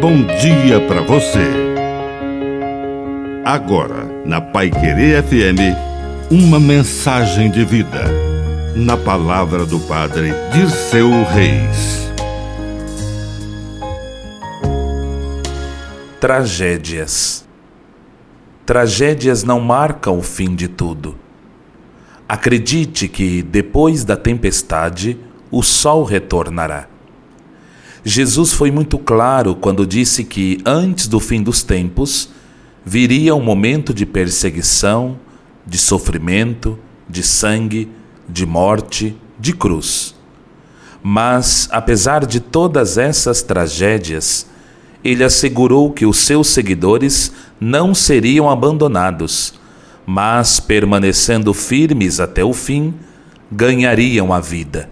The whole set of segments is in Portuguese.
bom dia para você. Agora, na Pai Querer FM, uma mensagem de vida. Na palavra do Padre Dirceu Reis. Tragédias. Tragédias não marcam o fim de tudo. Acredite que, depois da tempestade, o sol retornará. Jesus foi muito claro quando disse que, antes do fim dos tempos, viria um momento de perseguição, de sofrimento, de sangue, de morte, de cruz. Mas, apesar de todas essas tragédias, ele assegurou que os seus seguidores não seriam abandonados, mas, permanecendo firmes até o fim, ganhariam a vida.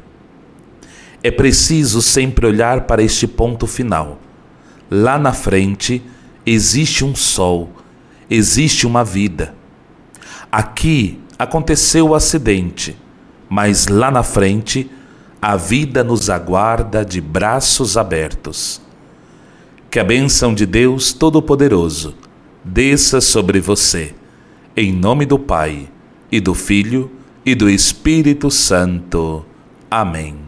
É preciso sempre olhar para este ponto final. Lá na frente existe um sol, existe uma vida. Aqui aconteceu o acidente, mas lá na frente a vida nos aguarda de braços abertos. Que a bênção de Deus Todo-Poderoso desça sobre você, em nome do Pai, e do Filho, e do Espírito Santo. Amém.